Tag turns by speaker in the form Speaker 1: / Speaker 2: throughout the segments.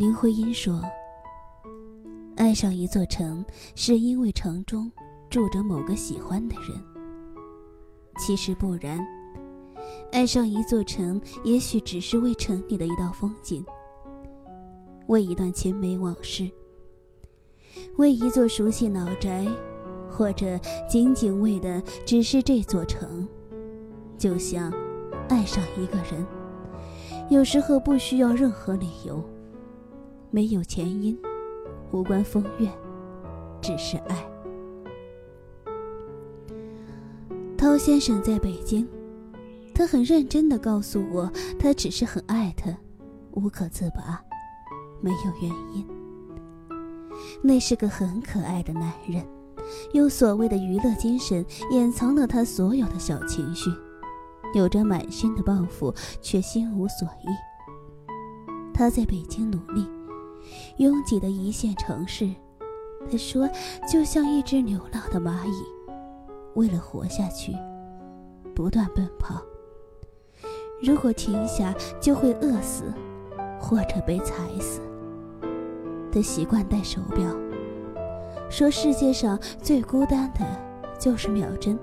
Speaker 1: 林徽因说：“爱上一座城，是因为城中住着某个喜欢的人。其实不然，爱上一座城，也许只是为城里的一道风景，为一段青梅往事，为一座熟悉老宅，或者仅仅为的只是这座城。就像爱上一个人，有时候不需要任何理由。”没有前因，无关风月，只是爱。涛先生在北京，他很认真的告诉我，他只是很爱他，无可自拔，没有原因。那是个很可爱的男人，用所谓的娱乐精神，掩藏了他所有的小情绪，有着满心的抱负，却心无所依。他在北京努力。拥挤的一线城市，他说，就像一只流浪的蚂蚁，为了活下去，不断奔跑。如果停下，就会饿死，或者被踩死。他习惯戴手表，说世界上最孤单的就是秒针，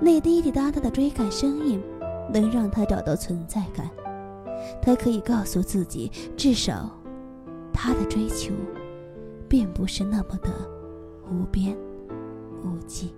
Speaker 1: 那滴滴答答的追赶声音，能让他找到存在感。他可以告诉自己，至少。他的追求，并不是那么的无边无际。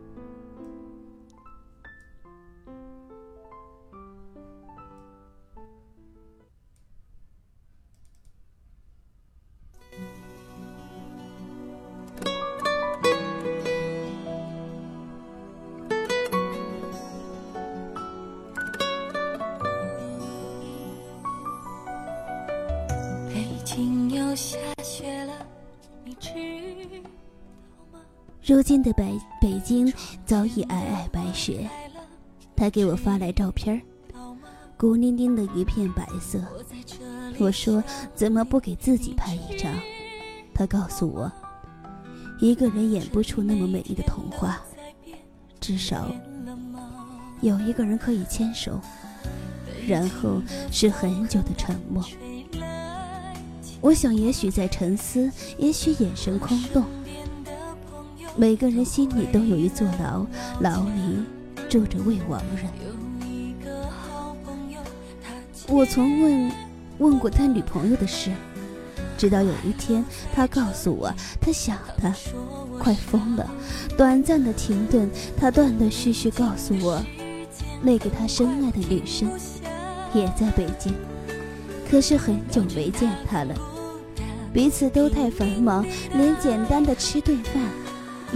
Speaker 1: 如今的北北京早已皑皑白雪，他给我发来照片孤零零的一片白色。我说怎么不给自己拍一张？他告诉我，一个人演不出那么美丽的童话，至少有一个人可以牵手，然后是很久的沉默。我想，也许在沉思，也许眼神空洞。每个人心里都有一座牢，牢里住着未亡人。我从问问过他女朋友的事，直到有一天，他告诉我，他想他，快疯了。短暂的停顿，他断断续续告诉我，那个他深爱的女生也在北京，可是很久没见他了，彼此都太繁忙，连简单的吃顿饭。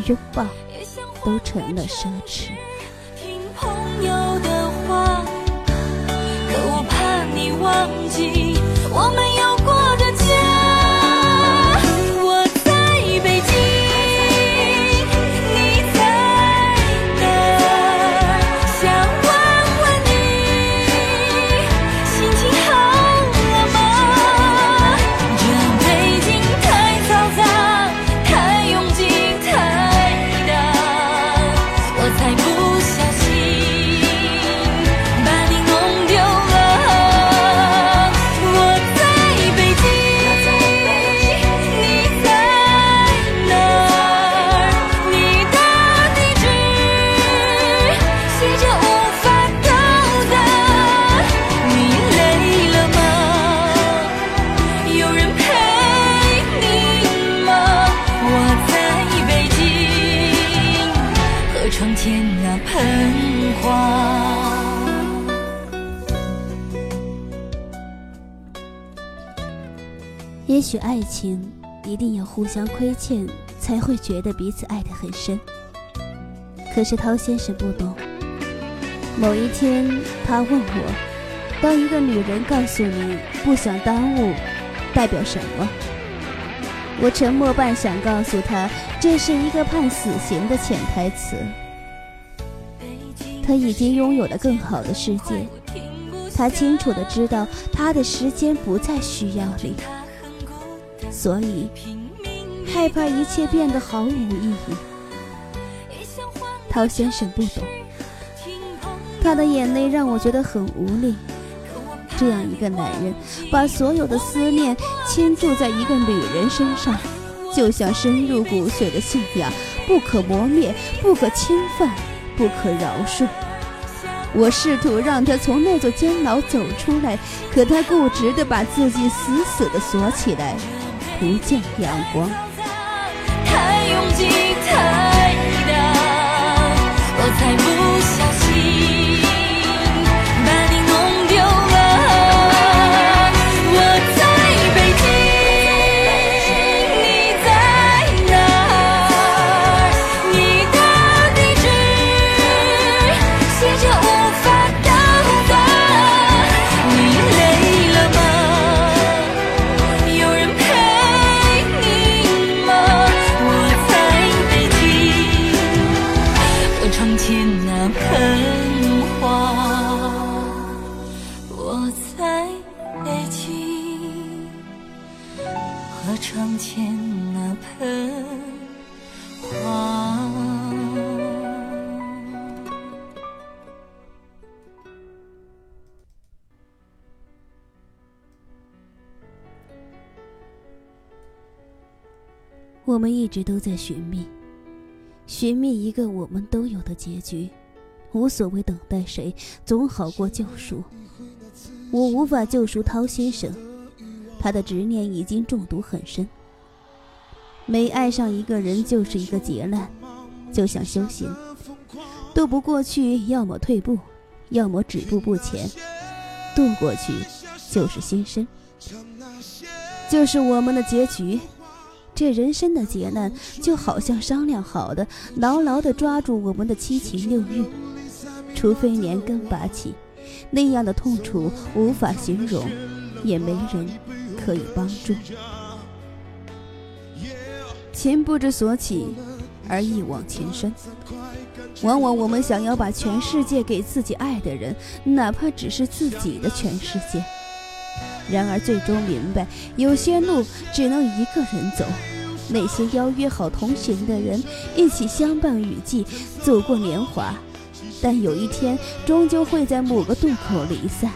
Speaker 1: 拥抱都成了奢侈。听朋友的话，可我怕你忘记我们有许爱情一定要互相亏欠，才会觉得彼此爱得很深。可是涛先生不懂。某一天，他问我：“当一个女人告诉你不想耽误，代表什么？”我沉默半晌，告诉他：“这是一个判死刑的潜台词。他已经拥有了更好的世界，他清楚的知道他的时间不再需要你。”所以，害怕一切变得毫无意义。陶先生不懂，他的眼泪让我觉得很无力。这样一个男人，把所有的思念倾注在一个女人身上，就像深入骨髓的信仰，不可磨灭，不可侵犯，不可饶恕。我试图让他从那座监牢走出来，可他固执地把自己死死地锁起来，不见阳光。太拥挤，太大，我才不窗前那盆花我们一直都在寻觅，寻觅一个我们都有的结局，无所谓等待谁，总好过救赎。我无法救赎涛先生，他的执念已经中毒很深。每爱上一个人就是一个劫难，就像修行，渡不过去，要么退步，要么止步不前。渡过去就是新生，就是我们的结局。这人生的劫难，就好像商量好的，牢牢地抓住我们的七情六欲，除非连根拔起，那样的痛楚无法形容，也没人可以帮助。情不知所起，而一往情深。往往我们想要把全世界给自己爱的人，哪怕只是自己的全世界。然而，最终明白，有些路只能一个人走。那些邀约好同行的人，一起相伴雨季，走过年华，但有一天，终究会在某个渡口离散。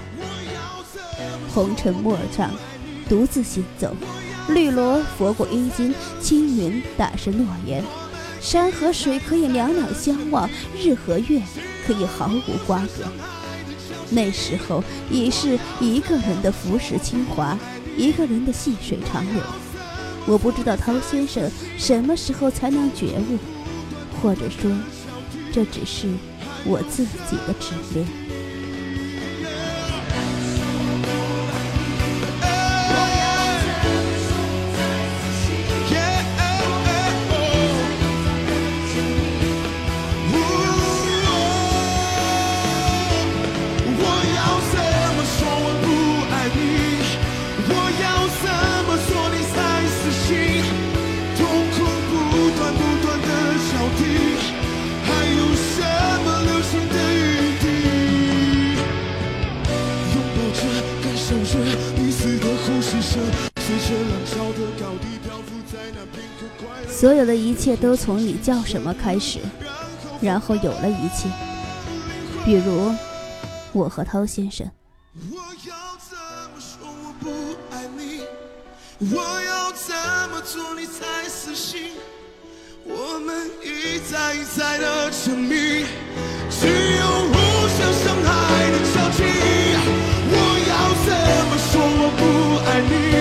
Speaker 1: 红尘陌上，独自行走。绿萝拂过衣襟，青云打湿诺言。山和水可以两两相望，日和月可以毫无瓜葛。那时候已是一个人的浮世清华，一个人的细水长流。我不知道涛先生什么时候才能觉悟，或者说，这只是我自己的执念。所有的一切都从你叫什么开始，然后有了一切。比如，我和涛先生。我要怎么说我不爱你？我要怎么做你才死心？我们一再一再的证明，只有互相伤害的交集。我要怎么说我不爱你？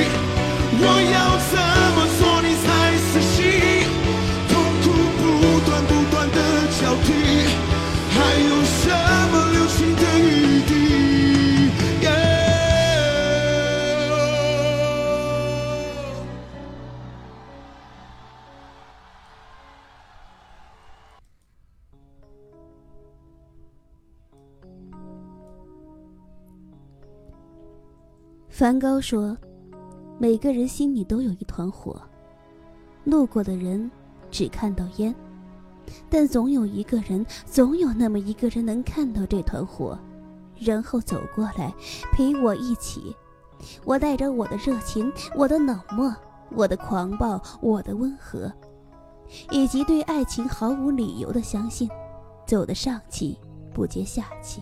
Speaker 1: 梵高说：“每个人心里都有一团火，路过的人只看到烟，但总有一个人，总有那么一个人能看到这团火，然后走过来陪我一起。我带着我的热情，我的冷漠，我的狂暴，我的温和，以及对爱情毫无理由的相信，走得上气不接下气。”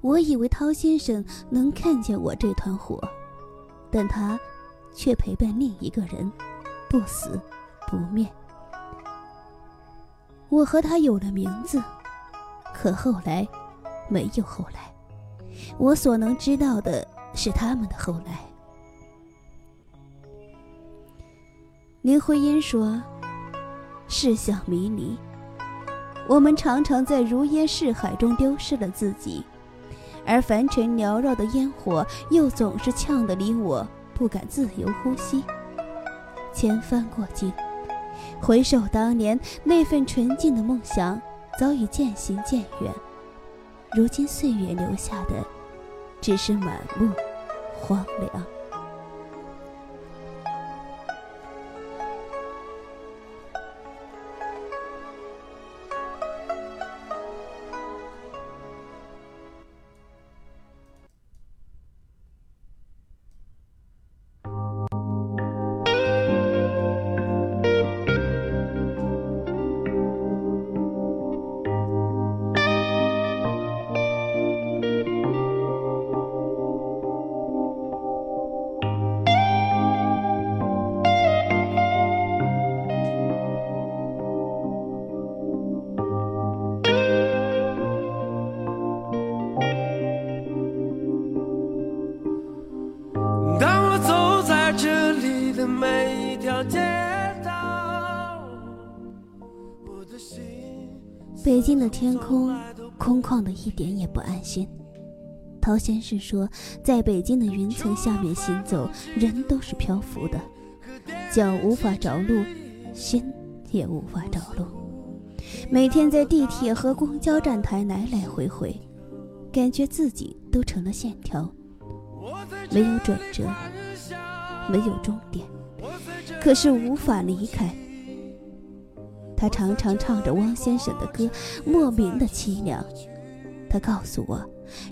Speaker 1: 我以为涛先生能看见我这团火，但他却陪伴另一个人，不死不灭。我和他有了名字，可后来没有后来。我所能知道的是他们的后来。林徽因说：“世相迷离，我们常常在如烟似海中丢失了自己。”而凡尘缭绕的烟火，又总是呛得离我不敢自由呼吸。千帆过尽，回首当年那份纯净的梦想，早已渐行渐远。如今岁月留下的，只是满目荒凉。的天空空旷的一点也不安心。陶先生说，在北京的云层下面行走，人都是漂浮的，脚无法着陆，心也无法着陆。每天在地铁和公交站台来来回回，感觉自己都成了线条，没有转折，没有终点，可是无法离开。他常常唱着汪先生的歌，莫名的凄凉。他告诉我，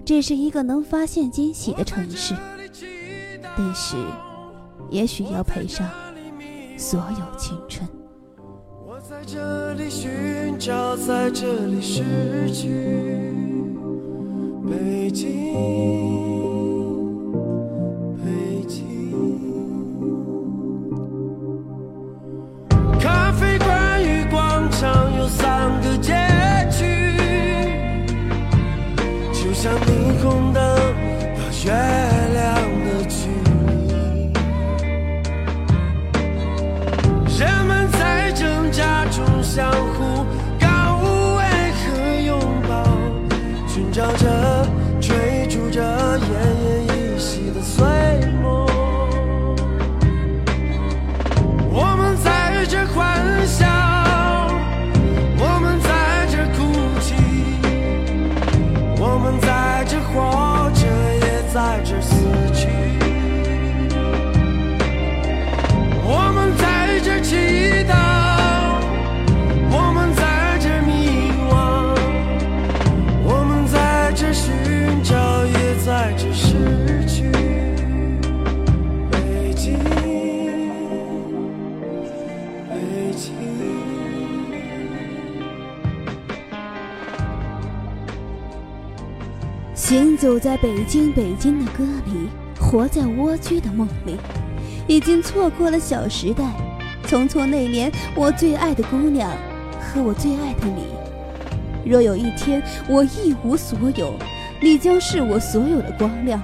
Speaker 1: 这是一个能发现惊喜的城市，但是，也许要赔上所有青春。我在这里寻找，在这里失去，北京。像霓虹灯摇曳。行走在北京，北京的歌里，活在蜗居的梦里，已经错过了小时代。匆匆那年，我最爱的姑娘和我最爱的你。若有一天我一无所有，你将是我所有的光亮。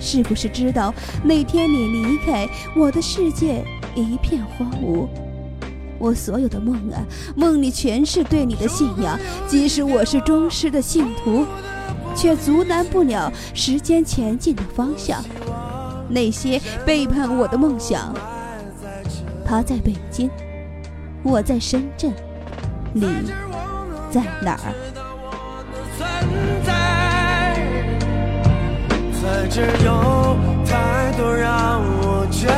Speaker 1: 是不是知道那天你离开，我的世界一片荒芜？我所有的梦啊，梦里全是对你的信仰，即使我是忠实的信徒。却阻拦不了时间前进的方向。那些背叛我的梦想，他在北京，我在深圳，你在哪儿？在这有太多让我眷